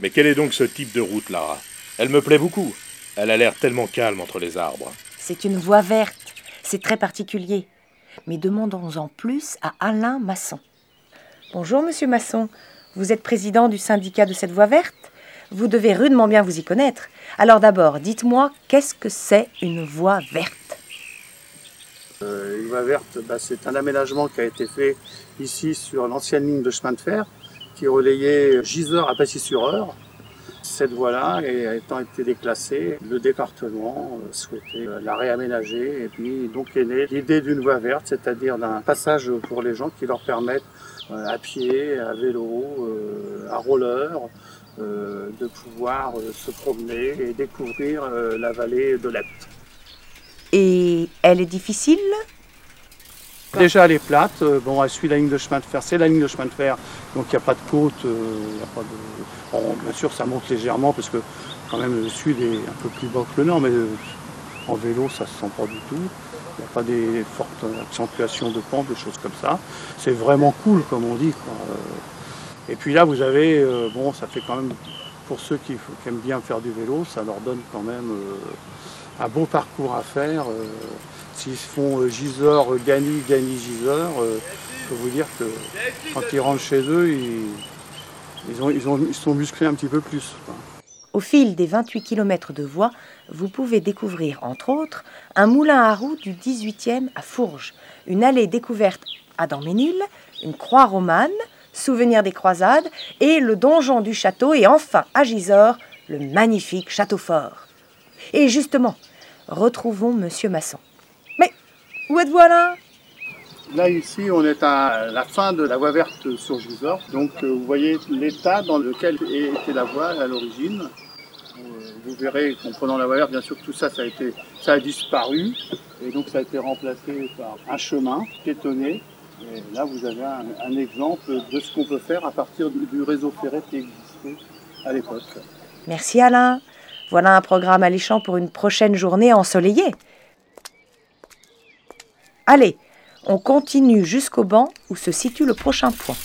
Mais quel est donc ce type de route, Lara? Elle me plaît beaucoup. Elle a l'air tellement calme entre les arbres. C'est une voie verte. C'est très particulier. Mais demandons-en plus à Alain Masson. Bonjour, monsieur Masson. Vous êtes président du syndicat de cette voie verte? Vous devez rudement bien vous y connaître. Alors d'abord, dites-moi, qu'est-ce que c'est une voie verte? Euh, Une voie verte, bah, c'est un aménagement qui a été fait ici sur l'ancienne ligne de chemin de fer qui relayait Gisors à Passy-sur-Eure. Cette voie-là, étant été déclassée, le département euh, souhaitait euh, la réaménager et puis donc est née l'idée d'une voie verte, c'est-à-dire d'un passage pour les gens qui leur permettent à pied, à vélo, à roller, de pouvoir se promener et découvrir la vallée de l'Epte. Et elle est difficile? Déjà, elle est plate. Euh, bon, elle suit la ligne de chemin de fer. C'est la ligne de chemin de fer, donc il n'y a pas de côte. Euh, a pas de... bien sûr, ça monte légèrement parce que quand même le sud est un peu plus bas que le nord, mais euh, en vélo, ça se sent pas du tout. Il n'y a pas des fortes accentuations de pente, des choses comme ça. C'est vraiment cool, comme on dit. Et puis là, vous avez, bon, ça fait quand même, pour ceux qui, aiment bien faire du vélo, ça leur donne quand même un beau parcours à faire. S'ils font euh, Gisors, euh, Gany, Gany, Gisors, euh, je peux vous dire que quand ils rentrent chez eux, ils, sont musclés un petit peu plus. Au fil des 28 km de voie, vous pouvez découvrir, entre autres, un moulin à roues du 18e à Fourges, une allée découverte à Daménil, une croix romane, souvenir des croisades, et le donjon du château, et enfin, à Gisors, le magnifique château fort. Et justement, retrouvons Monsieur Masson. Où êtes-vous là Là, ici, on est à la fin de la voie verte sur Gisors. Donc, euh, vous voyez l'état dans lequel était la voie à l'origine. Euh, vous verrez qu'en prenant la voie verte, bien sûr, tout ça, ça a, été, ça a disparu. Et donc, ça a été remplacé par un chemin piétonné. Et là, vous avez un, exemple de ce qu'on peut faire à partir du réseau ferré qui existait à l'époque. Merci Alain. Voilà un programme alléchant pour une prochaine journée ensoleillée. Allez, on continue jusqu'au banc où se situe le prochain point.